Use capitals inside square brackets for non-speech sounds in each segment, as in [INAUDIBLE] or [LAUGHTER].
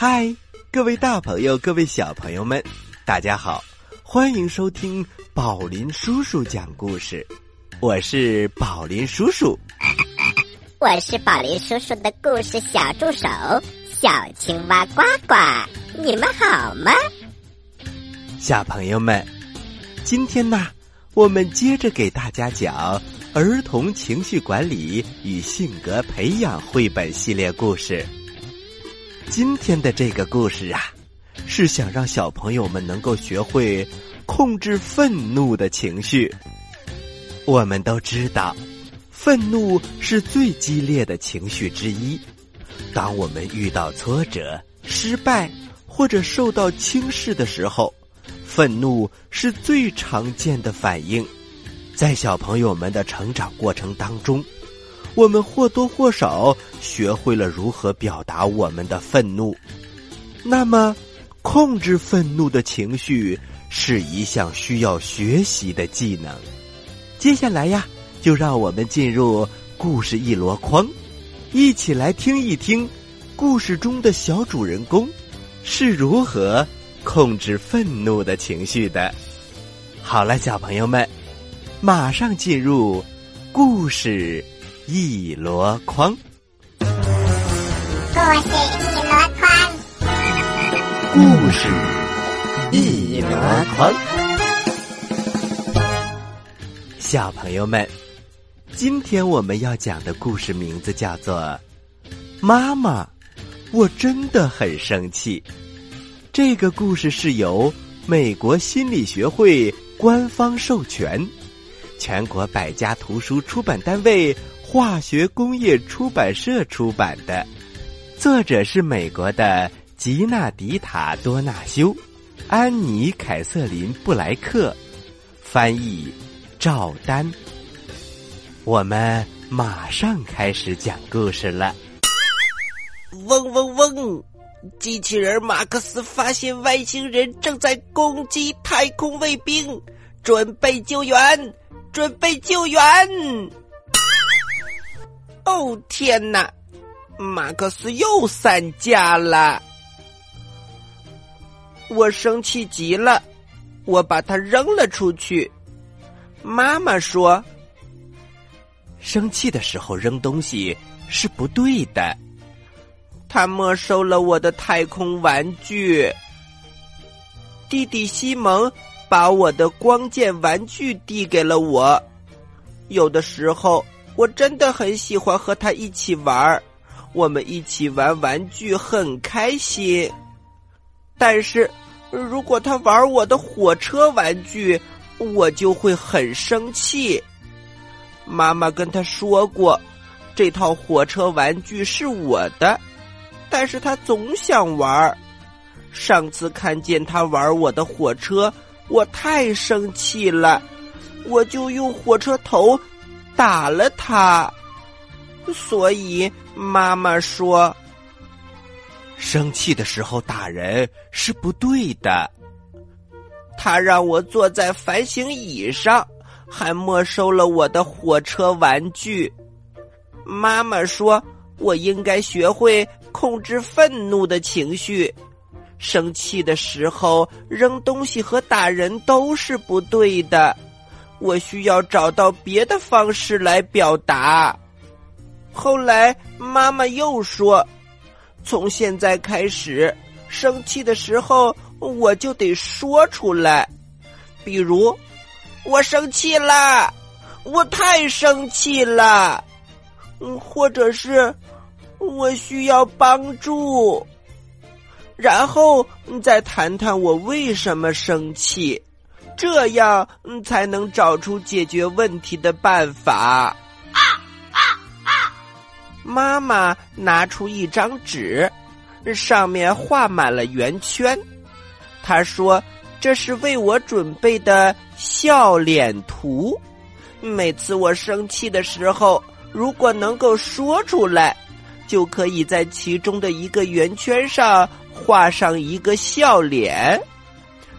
嗨，各位大朋友，各位小朋友们，大家好，欢迎收听宝林叔叔讲故事。我是宝林叔叔，我是宝林叔叔的故事小助手小青蛙呱呱。你们好吗？小朋友们，今天呢，我们接着给大家讲儿童情绪管理与性格培养绘本系列故事。今天的这个故事啊，是想让小朋友们能够学会控制愤怒的情绪。我们都知道，愤怒是最激烈的情绪之一。当我们遇到挫折、失败或者受到轻视的时候，愤怒是最常见的反应。在小朋友们的成长过程当中。我们或多或少学会了如何表达我们的愤怒，那么，控制愤怒的情绪是一项需要学习的技能。接下来呀，就让我们进入故事一箩筐，一起来听一听故事中的小主人公是如何控制愤怒的情绪的。好了，小朋友们，马上进入故事。一箩筐，故事一箩筐，故事一箩筐。小朋友们，今天我们要讲的故事名字叫做《妈妈，我真的很生气》。这个故事是由美国心理学会官方授权，全国百家图书出版单位。化学工业出版社出版的，作者是美国的吉纳迪塔多纳修，安妮凯瑟琳布莱克，翻译赵丹。我们马上开始讲故事了。嗡嗡嗡！机器人马克思发现外星人正在攻击太空卫兵，准备救援，准备救援。哦天哪！马克思又散架了，我生气极了，我把他扔了出去。妈妈说：“生气的时候扔东西是不对的。”他没收了我的太空玩具。弟弟西蒙把我的光剑玩具递给了我，有的时候。我真的很喜欢和他一起玩儿，我们一起玩玩具很开心。但是，如果他玩我的火车玩具，我就会很生气。妈妈跟他说过，这套火车玩具是我的，但是他总想玩。上次看见他玩我的火车，我太生气了，我就用火车头。打了他，所以妈妈说：“生气的时候打人是不对的。”他让我坐在反省椅上，还没收了我的火车玩具。妈妈说：“我应该学会控制愤怒的情绪，生气的时候扔东西和打人都是不对的。”我需要找到别的方式来表达。后来妈妈又说：“从现在开始，生气的时候我就得说出来，比如我生气了，我太生气了，嗯，或者是我需要帮助，然后再谈谈我为什么生气。”这样才能找出解决问题的办法。啊啊啊！妈妈拿出一张纸，上面画满了圆圈。她说：“这是为我准备的笑脸图。每次我生气的时候，如果能够说出来，就可以在其中的一个圆圈上画上一个笑脸。”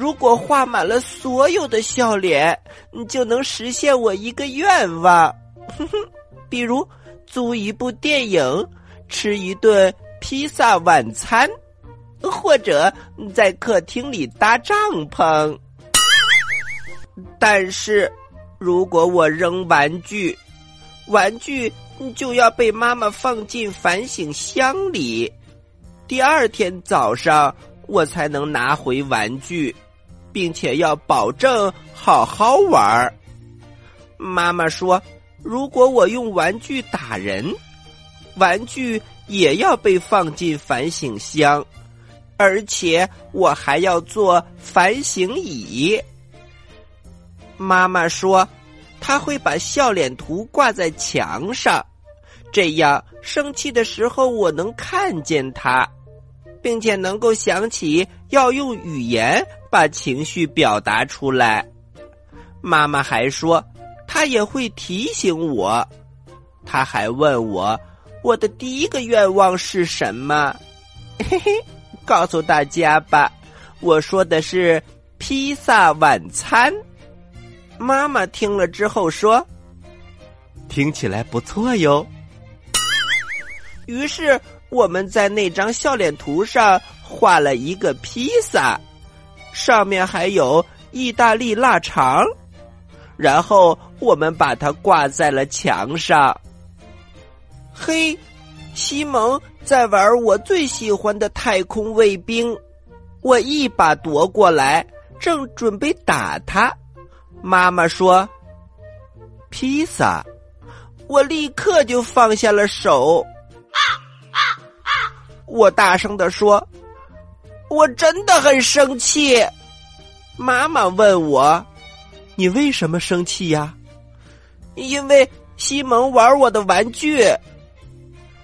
如果画满了所有的笑脸，你就能实现我一个愿望，哼 [LAUGHS] 哼比如租一部电影、吃一顿披萨晚餐。或者在客厅里搭帐篷。但是，如果我扔玩具，玩具就要被妈妈放进反省箱里。第二天早上，我才能拿回玩具，并且要保证好好玩儿。妈妈说，如果我用玩具打人，玩具也要被放进反省箱，而且我还要做反省椅。妈妈说，她会把笑脸图挂在墙上，这样生气的时候我能看见她，并且能够想起要用语言把情绪表达出来。妈妈还说，她也会提醒我。她还问我，我的第一个愿望是什么？[LAUGHS] 嘿嘿，告诉大家吧，我说的是披萨晚餐。妈妈听了之后说：“听起来不错哟。”于是我们在那张笑脸图上画了一个披萨，上面还有意大利腊肠，然后我们把它挂在了墙上。嘿，西蒙在玩我最喜欢的太空卫兵，我一把夺过来，正准备打他。妈妈说：“披萨！”我立刻就放下了手。啊啊啊我大声的说：“我真的很生气。”妈妈问我：“你为什么生气呀？”因为西蒙玩我的玩具。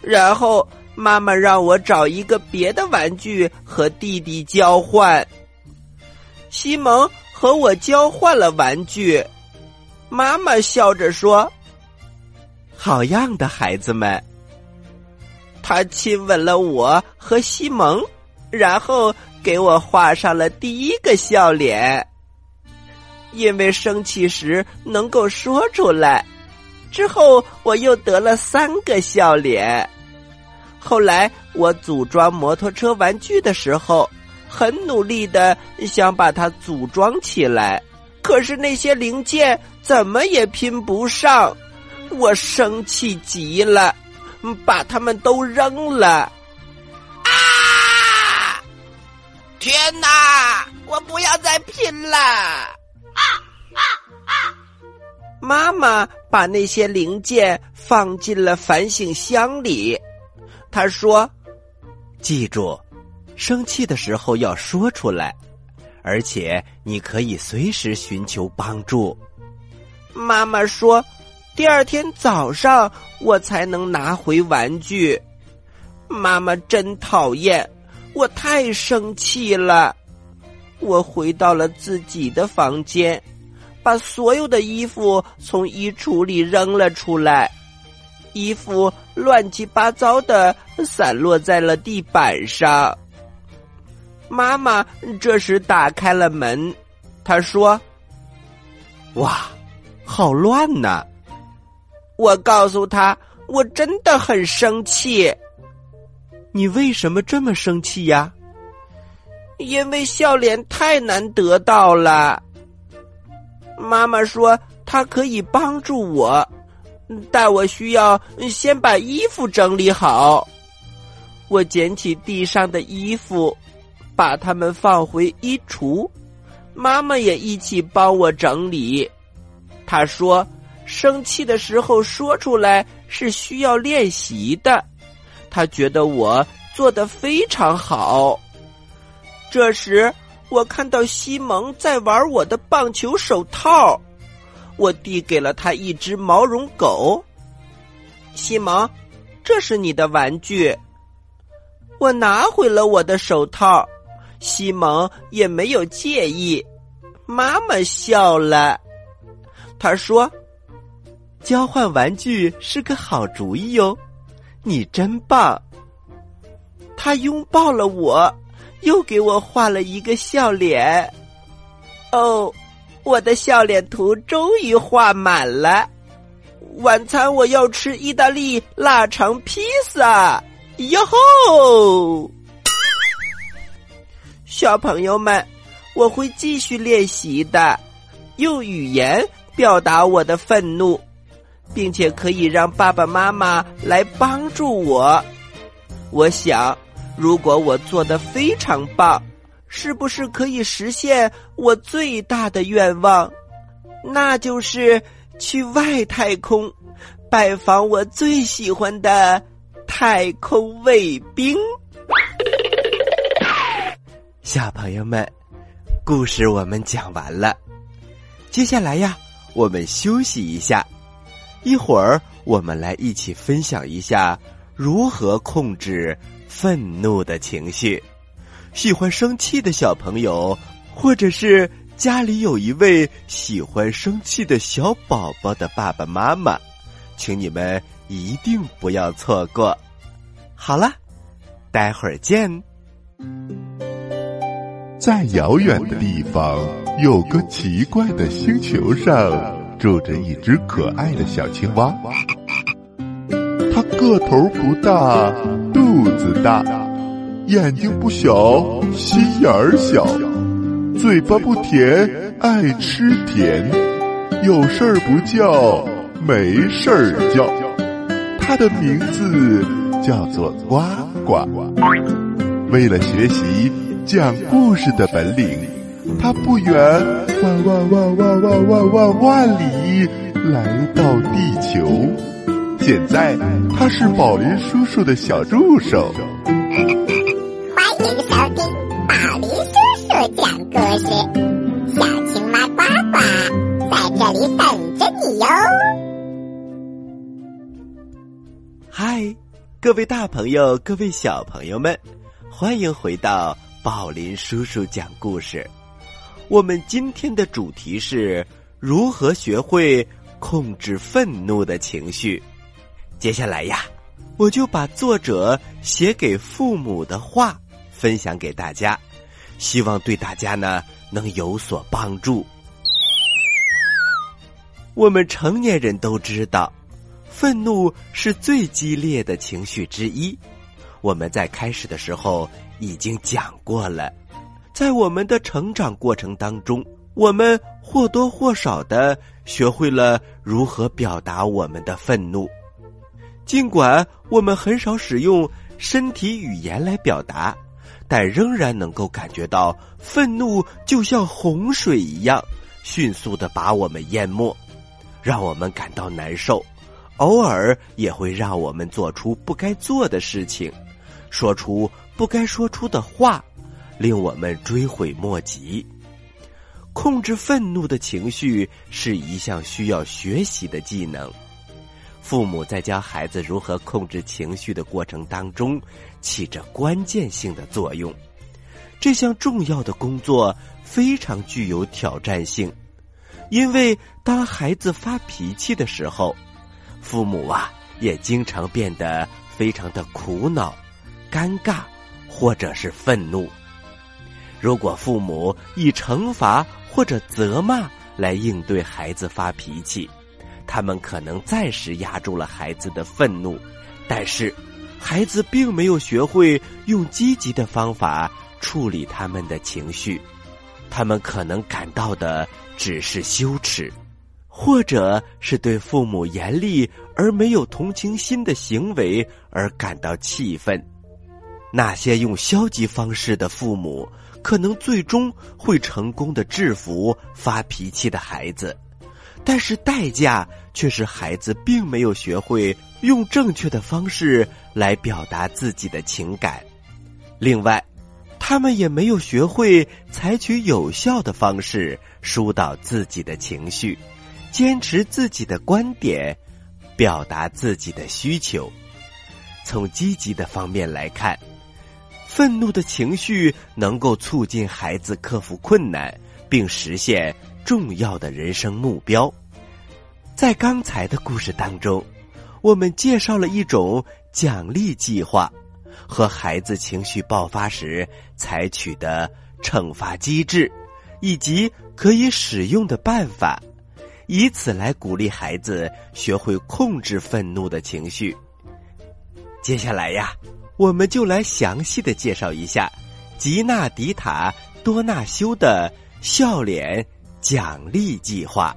然后妈妈让我找一个别的玩具和弟弟交换。西蒙。和我交换了玩具，妈妈笑着说：“好样的，孩子们。”他亲吻了我和西蒙，然后给我画上了第一个笑脸。因为生气时能够说出来，之后我又得了三个笑脸。后来我组装摩托车玩具的时候。很努力的想把它组装起来，可是那些零件怎么也拼不上，我生气极了，把它们都扔了。天哪！我不要再拼了！啊啊啊！妈妈把那些零件放进了反省箱里，她说：“记住。”生气的时候要说出来，而且你可以随时寻求帮助。妈妈说，第二天早上我才能拿回玩具。妈妈真讨厌，我太生气了。我回到了自己的房间，把所有的衣服从衣橱里扔了出来，衣服乱七八糟的散落在了地板上。妈妈这时打开了门，她说：“哇，好乱呐！”我告诉她：“我真的很生气。”你为什么这么生气呀？因为笑脸太难得到了。妈妈说她可以帮助我，但我需要先把衣服整理好。我捡起地上的衣服。把它们放回衣橱，妈妈也一起帮我整理。她说：“生气的时候说出来是需要练习的。”他觉得我做的非常好。这时，我看到西蒙在玩我的棒球手套，我递给了他一只毛绒狗。西蒙，这是你的玩具。我拿回了我的手套。西蒙也没有介意，妈妈笑了，他说：“交换玩具是个好主意哟，你真棒。”他拥抱了我，又给我画了一个笑脸。哦，我的笑脸图终于画满了。晚餐我要吃意大利腊肠披萨，哟吼！小朋友们，我会继续练习的，用语言表达我的愤怒，并且可以让爸爸妈妈来帮助我。我想，如果我做的非常棒，是不是可以实现我最大的愿望？那就是去外太空，拜访我最喜欢的太空卫兵。[LAUGHS] 小朋友们，故事我们讲完了。接下来呀，我们休息一下，一会儿我们来一起分享一下如何控制愤怒的情绪。喜欢生气的小朋友，或者是家里有一位喜欢生气的小宝宝的爸爸妈妈，请你们一定不要错过。好了，待会儿见。在遥远的地方，有个奇怪的星球上，住着一只可爱的小青蛙。它个头不大，肚子大，眼睛不小，心眼儿小，嘴巴不甜，爱吃甜，有事儿不叫，没事儿叫。它的名字叫做呱呱。为了学习。讲故事的本领，他不远万万万万万万万万里来到地球。现在他是宝林叔叔的小助手。欢迎收听宝林叔叔讲故事，小青蛙呱呱在这里等着你哟。嗨，各位大朋友，各位小朋友们，欢迎回到。宝林叔叔讲故事，我们今天的主题是如何学会控制愤怒的情绪。接下来呀，我就把作者写给父母的话分享给大家，希望对大家呢能有所帮助。我们成年人都知道，愤怒是最激烈的情绪之一。我们在开始的时候已经讲过了，在我们的成长过程当中，我们或多或少的学会了如何表达我们的愤怒。尽管我们很少使用身体语言来表达，但仍然能够感觉到愤怒就像洪水一样，迅速的把我们淹没，让我们感到难受，偶尔也会让我们做出不该做的事情。说出不该说出的话，令我们追悔莫及。控制愤怒的情绪是一项需要学习的技能。父母在教孩子如何控制情绪的过程当中，起着关键性的作用。这项重要的工作非常具有挑战性，因为当孩子发脾气的时候，父母啊也经常变得非常的苦恼。尴尬，或者是愤怒。如果父母以惩罚或者责骂来应对孩子发脾气，他们可能暂时压住了孩子的愤怒，但是孩子并没有学会用积极的方法处理他们的情绪，他们可能感到的只是羞耻，或者是对父母严厉而没有同情心的行为而感到气愤。那些用消极方式的父母，可能最终会成功的制服发脾气的孩子，但是代价却是孩子并没有学会用正确的方式来表达自己的情感。另外，他们也没有学会采取有效的方式疏导自己的情绪，坚持自己的观点，表达自己的需求。从积极的方面来看。愤怒的情绪能够促进孩子克服困难，并实现重要的人生目标。在刚才的故事当中，我们介绍了一种奖励计划和孩子情绪爆发时采取的惩罚机制，以及可以使用的办法，以此来鼓励孩子学会控制愤怒的情绪。接下来呀。我们就来详细的介绍一下吉纳迪塔多纳修的笑脸奖励计划。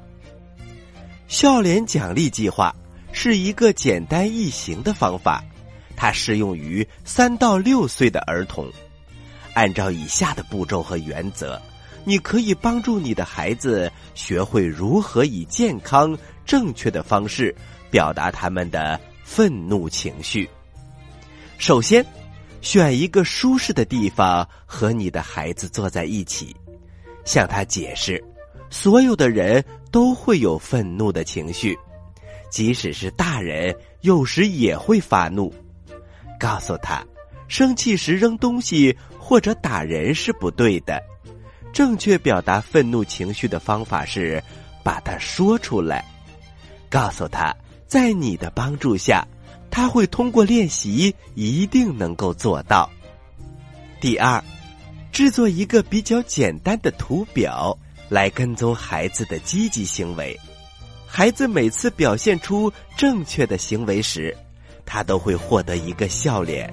笑脸奖励计划是一个简单易行的方法，它适用于三到六岁的儿童。按照以下的步骤和原则，你可以帮助你的孩子学会如何以健康、正确的方式表达他们的愤怒情绪。首先，选一个舒适的地方和你的孩子坐在一起，向他解释：所有的人都会有愤怒的情绪，即使是大人，有时也会发怒。告诉他，生气时扔东西。或者打人是不对的，正确表达愤怒情绪的方法是把它说出来，告诉他，在你的帮助下，他会通过练习一定能够做到。第二，制作一个比较简单的图表来跟踪孩子的积极行为。孩子每次表现出正确的行为时，他都会获得一个笑脸。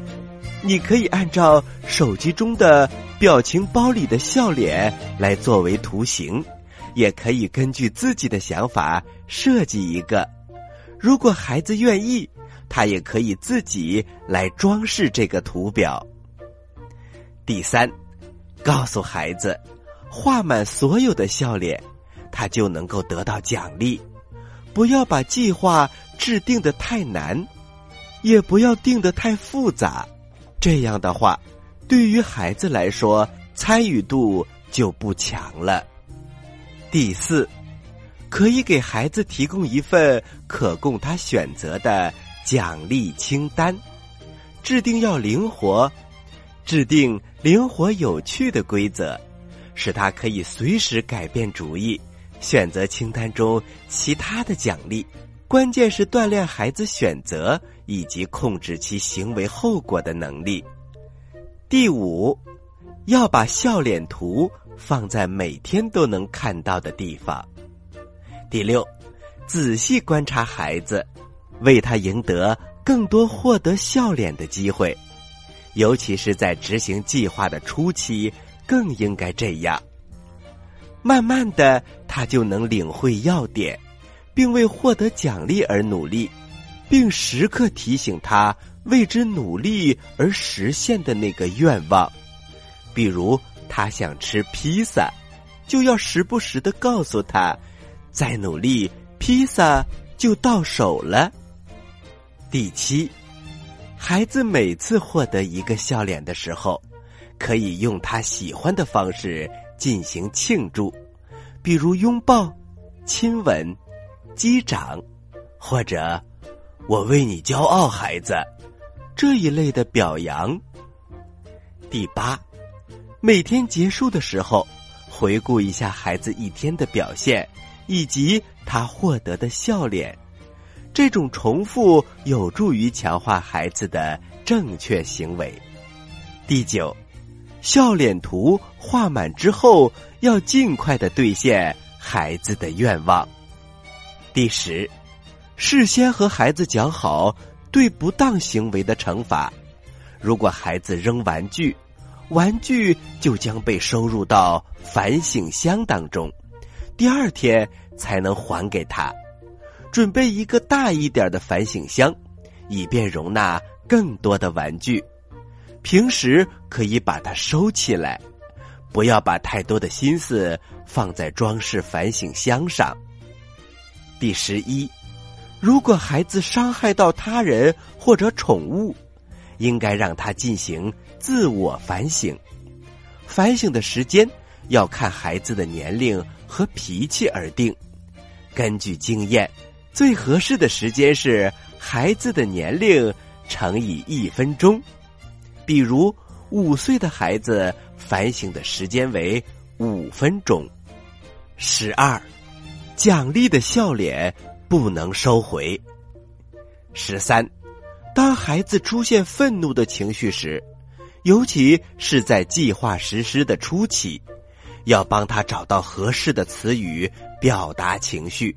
你可以按照手机中的表情包里的笑脸来作为图形，也可以根据自己的想法设计一个。如果孩子愿意，他也可以自己来装饰这个图表。第三，告诉孩子，画满所有的笑脸，他就能够得到奖励。不要把计划制定的太难，也不要定的太复杂。这样的话，对于孩子来说，参与度就不强了。第四，可以给孩子提供一份可供他选择的奖励清单，制定要灵活，制定灵活有趣的规则，使他可以随时改变主意，选择清单中其他的奖励。关键是锻炼孩子选择以及控制其行为后果的能力。第五，要把笑脸图放在每天都能看到的地方。第六，仔细观察孩子，为他赢得更多获得笑脸的机会，尤其是在执行计划的初期，更应该这样。慢慢的，他就能领会要点。并为获得奖励而努力，并时刻提醒他为之努力而实现的那个愿望。比如，他想吃披萨，就要时不时的告诉他：“再努力，披萨就到手了。”第七，孩子每次获得一个笑脸的时候，可以用他喜欢的方式进行庆祝，比如拥抱、亲吻。击掌，或者我为你骄傲，孩子，这一类的表扬。第八，每天结束的时候，回顾一下孩子一天的表现以及他获得的笑脸。这种重复有助于强化孩子的正确行为。第九，笑脸图画满之后，要尽快的兑现孩子的愿望。第十，事先和孩子讲好对不当行为的惩罚。如果孩子扔玩具，玩具就将被收入到反省箱当中，第二天才能还给他。准备一个大一点的反省箱，以便容纳更多的玩具。平时可以把它收起来，不要把太多的心思放在装饰反省箱上。第十一，如果孩子伤害到他人或者宠物，应该让他进行自我反省。反省的时间要看孩子的年龄和脾气而定。根据经验，最合适的时间是孩子的年龄乘以一分钟。比如，五岁的孩子反省的时间为五分钟。十二。奖励的笑脸不能收回。十三，当孩子出现愤怒的情绪时，尤其是在计划实施的初期，要帮他找到合适的词语表达情绪，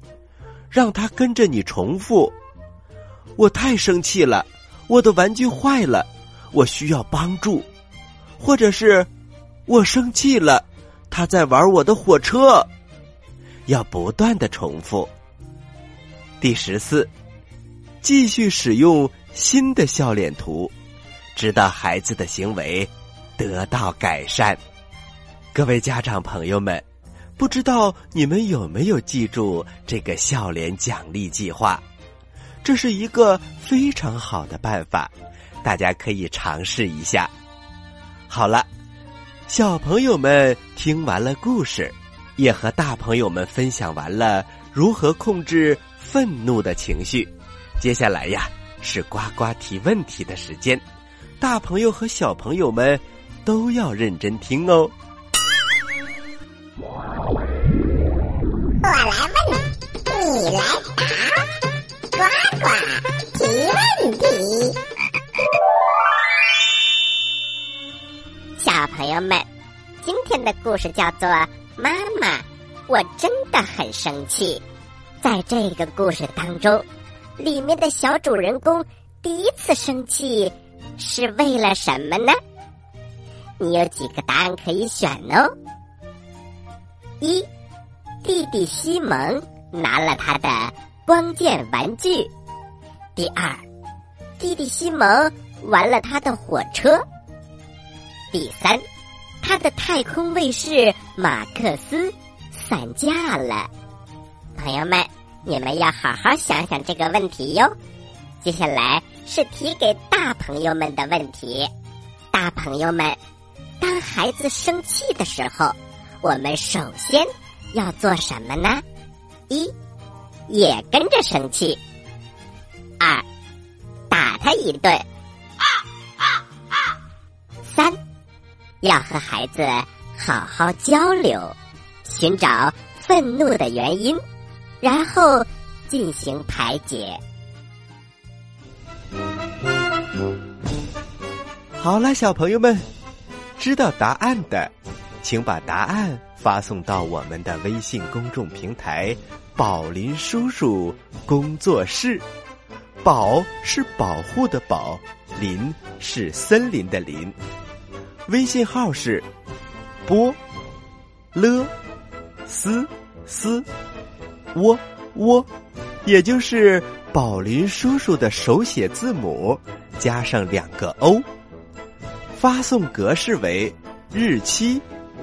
让他跟着你重复：“我太生气了，我的玩具坏了，我需要帮助。”或者是我生气了，他在玩我的火车。要不断的重复。第十四，继续使用新的笑脸图，直到孩子的行为得到改善。各位家长朋友们，不知道你们有没有记住这个笑脸奖励计划？这是一个非常好的办法，大家可以尝试一下。好了，小朋友们听完了故事，也和大朋友们分享完了如何控制愤怒的情绪。接下来呀，是呱呱提问题的时间，大朋友和小朋友们都要认真听哦。我来问，你来答，呱呱提问题。小朋友们，今天的故事叫做《妈妈，我真的很生气》。在这个故事当中，里面的小主人公第一次生气是为了什么呢？你有几个答案可以选哦。一，弟弟西蒙拿了他的光剑玩具；第二，弟弟西蒙玩了他的火车。第三，他的太空卫士马克思散架了。朋友们，你们要好好想想这个问题哟。接下来是提给大朋友们的问题。大朋友们，当孩子生气的时候，我们首先要做什么呢？一，也跟着生气；二，打他一顿；啊啊啊三。要和孩子好好交流，寻找愤怒的原因，然后进行排解。好了，小朋友们，知道答案的，请把答案发送到我们的微信公众平台“宝林叔叔工作室”。宝是保护的宝，林是森林的林。微信号是波了斯斯窝窝，也就是宝林叔叔的手写字母加上两个 O。发送格式为日期